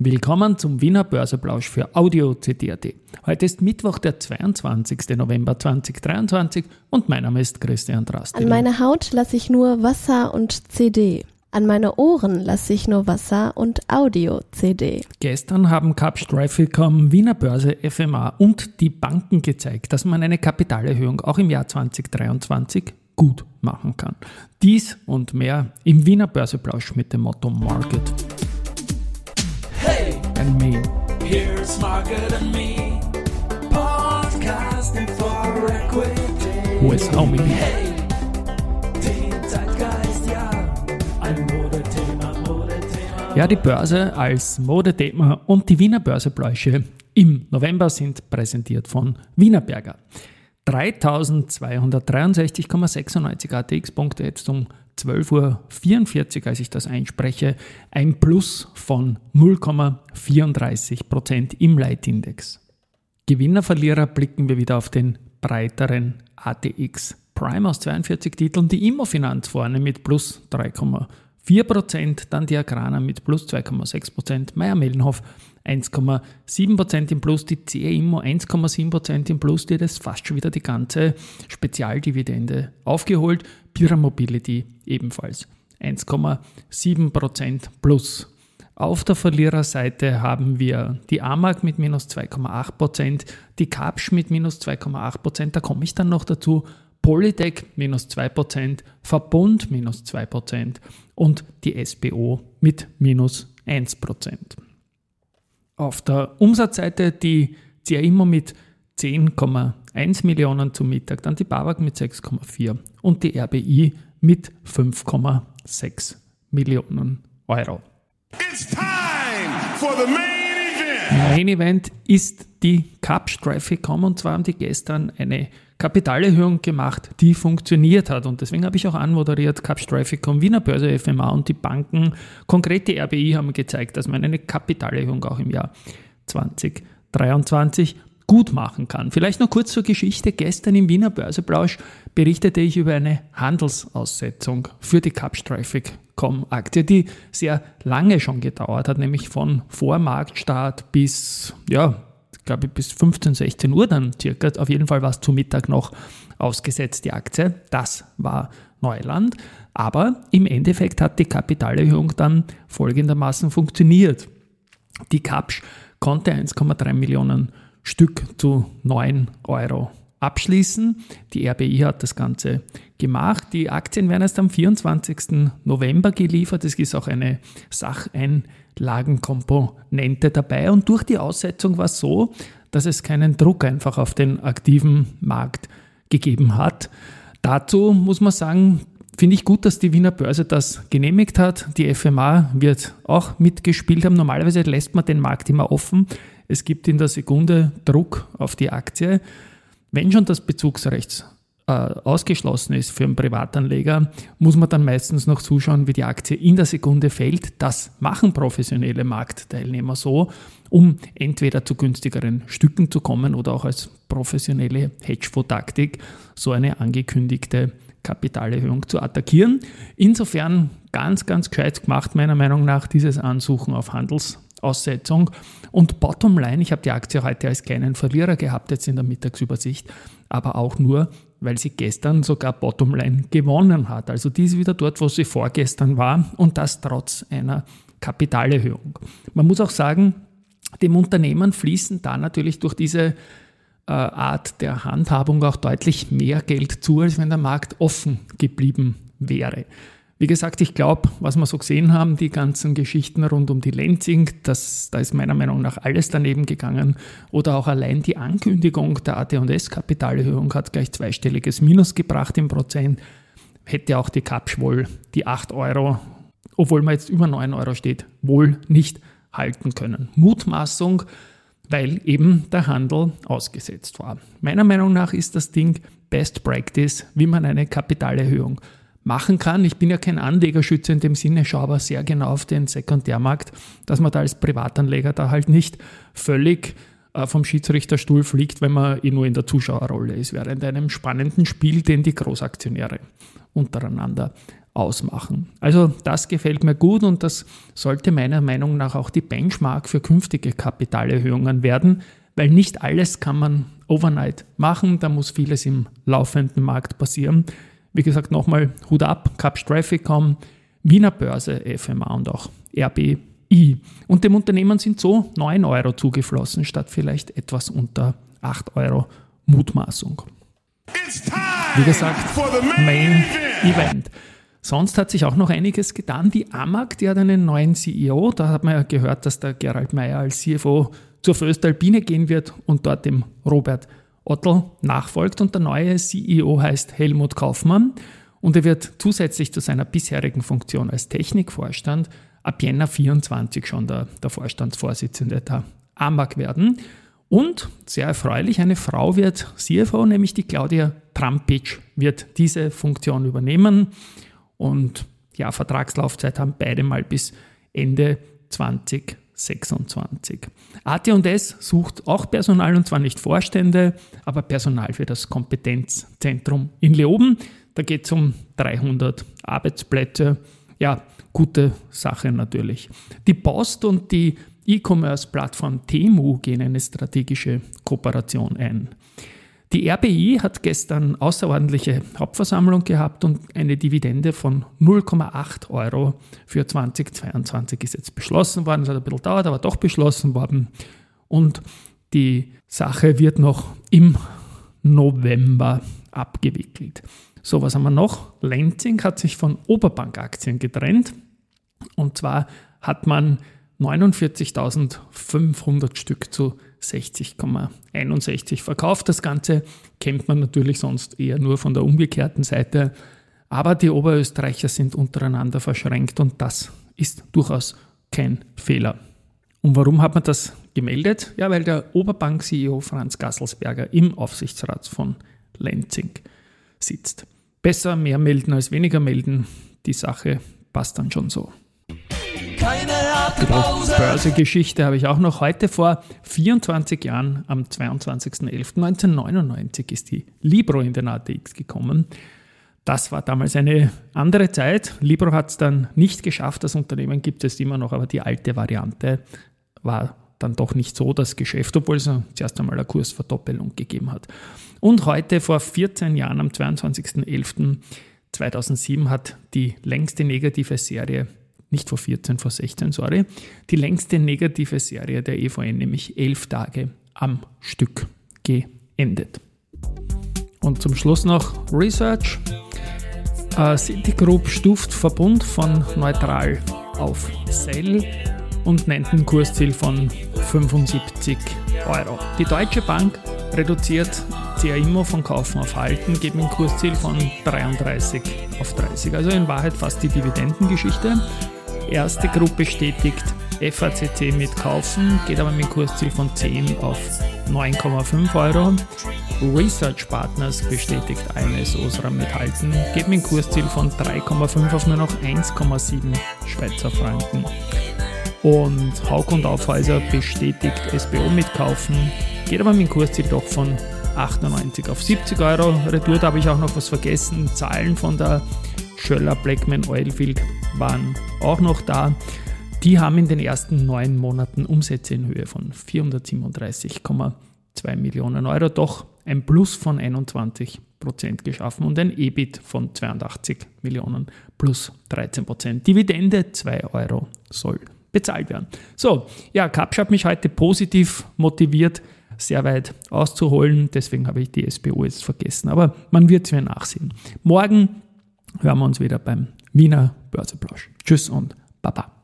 Willkommen zum Wiener Börseplausch für Audio CD.at. Heute ist Mittwoch, der 22. November 2023 und mein Name ist Christian Drast. An meine Haut lasse ich nur Wasser und CD. An meine Ohren lasse ich nur Wasser und Audio-CD. Gestern haben Capsch Trafficom, Wiener Börse, FMA und die Banken gezeigt, dass man eine Kapitalerhöhung auch im Jahr 2023 gut machen kann. Dies und mehr im Wiener Börseplausch mit dem Motto Market and me. Here's Market and me. Podcasting for Equity. Ist Homie? Hey, den Zeitgeist, ja. Ein Modethema, Modethema. Ja, die Börse als Modethema und die Wiener Börsebläusche im November sind präsentiert von Wienerberger. 3263,96 ATX-Punkte jetzt um 12.44 Uhr, als ich das einspreche, ein Plus von 0,34 Prozent im Leitindex. Gewinner, Verlierer blicken wir wieder auf den breiteren ATX Prime aus 42 Titeln, die Immofinanz vorne mit plus 3,4 Prozent, dann die Agrana mit plus 2,6 Prozent, Meier-Mellenhof 1,7% im Plus, die CE Immo 1,7% im Plus, die hat jetzt fast schon wieder die ganze Spezialdividende aufgeholt. Pira Mobility ebenfalls 1,7% Plus. Auf der Verliererseite haben wir die AMAG mit minus 2,8%, die Kapsch mit minus 2,8%, da komme ich dann noch dazu, Polytech minus 2%, Verbund minus 2% und die SBO mit minus 1%. Auf der Umsatzseite die CA immer mit 10,1 Millionen zum Mittag, dann die BAWAG mit 6,4 und die RBI mit 5,6 Millionen Euro. It's time for the main event. Main Event ist die Cup Traffic.com und zwar haben die gestern eine Kapitalerhöhung gemacht, die funktioniert hat. Und deswegen habe ich auch anmoderiert, Cap Traffic.com, Wiener Börse FMA und die Banken, konkret die RBI, haben gezeigt, dass man eine Kapitalerhöhung auch im Jahr 2023 gut machen kann. Vielleicht noch kurz zur Geschichte. Gestern im Wiener Börseplausch berichtete ich über eine Handelsaussetzung für die Cap Traffic.com Aktie, die sehr lange schon gedauert hat, nämlich von Vormarktstart bis ja, glaube ich, bis 15, 16 Uhr dann circa. Auf jeden Fall war es zu Mittag noch ausgesetzt, die Aktie. Das war Neuland. Aber im Endeffekt hat die Kapitalerhöhung dann folgendermaßen funktioniert. Die Kapsch konnte 1,3 Millionen Stück zu 9 Euro abschließen. Die RBI hat das Ganze gemacht. Die Aktien werden erst am 24. November geliefert. Es ist auch eine Sacheinlagenkomponente dabei. Und durch die Aussetzung war es so, dass es keinen Druck einfach auf den aktiven Markt gegeben hat. Dazu muss man sagen, finde ich gut, dass die Wiener Börse das genehmigt hat. Die FMA wird auch mitgespielt haben. Normalerweise lässt man den Markt immer offen. Es gibt in der Sekunde Druck auf die Aktie. Wenn schon das Bezugsrecht äh, ausgeschlossen ist für einen Privatanleger, muss man dann meistens noch zuschauen, wie die Aktie in der Sekunde fällt. Das machen professionelle Marktteilnehmer so, um entweder zu günstigeren Stücken zu kommen oder auch als professionelle Hedgefonds-Taktik so eine angekündigte Kapitalerhöhung zu attackieren. Insofern ganz, ganz gescheit gemacht, meiner Meinung nach, dieses Ansuchen auf Handels Aussetzung. Und Bottomline, ich habe die Aktie heute als kleinen Verlierer gehabt, jetzt in der Mittagsübersicht, aber auch nur, weil sie gestern sogar Bottomline gewonnen hat. Also die ist wieder dort, wo sie vorgestern war und das trotz einer Kapitalerhöhung. Man muss auch sagen, dem Unternehmen fließen da natürlich durch diese äh, Art der Handhabung auch deutlich mehr Geld zu, als wenn der Markt offen geblieben wäre. Wie gesagt, ich glaube, was wir so gesehen haben, die ganzen Geschichten rund um die Lenzing, das, da ist meiner Meinung nach alles daneben gegangen. Oder auch allein die Ankündigung der AT&S-Kapitalerhöhung hat gleich zweistelliges Minus gebracht im Prozent. Hätte auch die Kapsch wohl die 8 Euro, obwohl man jetzt über 9 Euro steht, wohl nicht halten können. Mutmaßung, weil eben der Handel ausgesetzt war. Meiner Meinung nach ist das Ding Best Practice, wie man eine Kapitalerhöhung machen kann. Ich bin ja kein Anlegerschütze in dem Sinne, schaue aber sehr genau auf den Sekundärmarkt, dass man da als Privatanleger da halt nicht völlig äh, vom Schiedsrichterstuhl fliegt, wenn man eh nur in der Zuschauerrolle ist, während einem spannenden Spiel, den die Großaktionäre untereinander ausmachen. Also das gefällt mir gut und das sollte meiner Meinung nach auch die Benchmark für künftige Kapitalerhöhungen werden, weil nicht alles kann man overnight machen, da muss vieles im laufenden Markt passieren. Wie gesagt, nochmal Hut ab, Cap Trafficom, Wiener Börse, FMA und auch RBI. Und dem Unternehmen sind so 9 Euro zugeflossen, statt vielleicht etwas unter 8 Euro Mutmaßung. Wie gesagt, Main Event. Sonst hat sich auch noch einiges getan. Die AMAG, die hat einen neuen CEO. Da hat man ja gehört, dass der Gerald Meyer als CFO zur Föstalpine gehen wird und dort dem Robert Ottl nachfolgt. Und der neue CEO heißt Helmut Kaufmann und er wird zusätzlich zu seiner bisherigen Funktion als Technikvorstand ab Jänner 24 schon der, der Vorstandsvorsitzende der AMAG werden. Und sehr erfreulich, eine Frau wird CFO, nämlich die Claudia Trampic wird diese Funktion übernehmen. Und ja, Vertragslaufzeit haben beide mal bis Ende 2026. AT&S sucht auch Personal und zwar nicht Vorstände, aber Personal für das Kompetenzzentrum in Leoben. Da geht es um 300 Arbeitsplätze. Ja, gute Sache natürlich. Die Post und die E-Commerce-Plattform Temu gehen eine strategische Kooperation ein. Die RBI hat gestern außerordentliche Hauptversammlung gehabt und eine Dividende von 0,8 Euro für 2022 ist jetzt beschlossen worden. Es hat ein bisschen dauert, aber doch beschlossen worden. Und die Sache wird noch im November abgewickelt. So, was haben wir noch? Lenzing hat sich von Oberbank-Aktien getrennt. Und zwar hat man 49.500 Stück zu 60,61 verkauft. Das Ganze kennt man natürlich sonst eher nur von der umgekehrten Seite. Aber die Oberösterreicher sind untereinander verschränkt und das ist durchaus kein Fehler. Und warum hat man das gemeldet? Ja, weil der Oberbank-CEO Franz Gasselsberger im Aufsichtsrat von Lenzing sitzt. Besser mehr melden als weniger melden. Die Sache passt dann schon so. Keine Börsegeschichte habe ich auch noch. Heute vor 24 Jahren, am 22.11.1999, ist die Libro in den ATX gekommen. Das war damals eine andere Zeit. Libro hat es dann nicht geschafft. Das Unternehmen gibt es immer noch, aber die alte Variante war dann doch nicht so das Geschäft, obwohl es zuerst einmal eine Kursverdoppelung gegeben hat. Und heute, vor 14 Jahren, am 22.11.2007, hat die längste negative Serie nicht vor 14, vor 16, sorry, die längste negative Serie der EVN, nämlich elf Tage am Stück geendet. Und zum Schluss noch Research. Äh, Citigroup stuft Verbund von neutral auf Sell und nennt ein Kursziel von 75 Euro. Die Deutsche Bank reduziert CA Immo von Kaufen auf Halten, geht einem Kursziel von 33 auf 30. Also in Wahrheit fast die Dividendengeschichte. Erste Gruppe bestätigt FACC mit Kaufen, geht aber mit einem Kursziel von 10 auf 9,5 Euro. Research Partners bestätigt AMS Osram mit Halten, geht mit einem Kursziel von 3,5 auf nur noch 1,7 Schweizer Franken. Und Hauk und Aufhäuser bestätigt SBO mit Kaufen, geht aber mit dem Kursziel doch von 98 auf 70 Euro. Retour, habe ich auch noch was vergessen. Zahlen von der Schöller Blackman Oilfield waren auch noch da. Die haben in den ersten neun Monaten Umsätze in Höhe von 437,2 Millionen Euro, doch ein Plus von 21 Prozent geschaffen und ein EBIT von 82 Millionen plus 13 Prozent. Dividende 2 Euro soll bezahlt werden. So, ja, Kapsch hat mich heute positiv motiviert, sehr weit auszuholen. Deswegen habe ich die SBO jetzt vergessen. Aber man wird es mir nachsehen. Morgen hören wir uns wieder beim Wiener Börseplausch. Tschüss und Baba.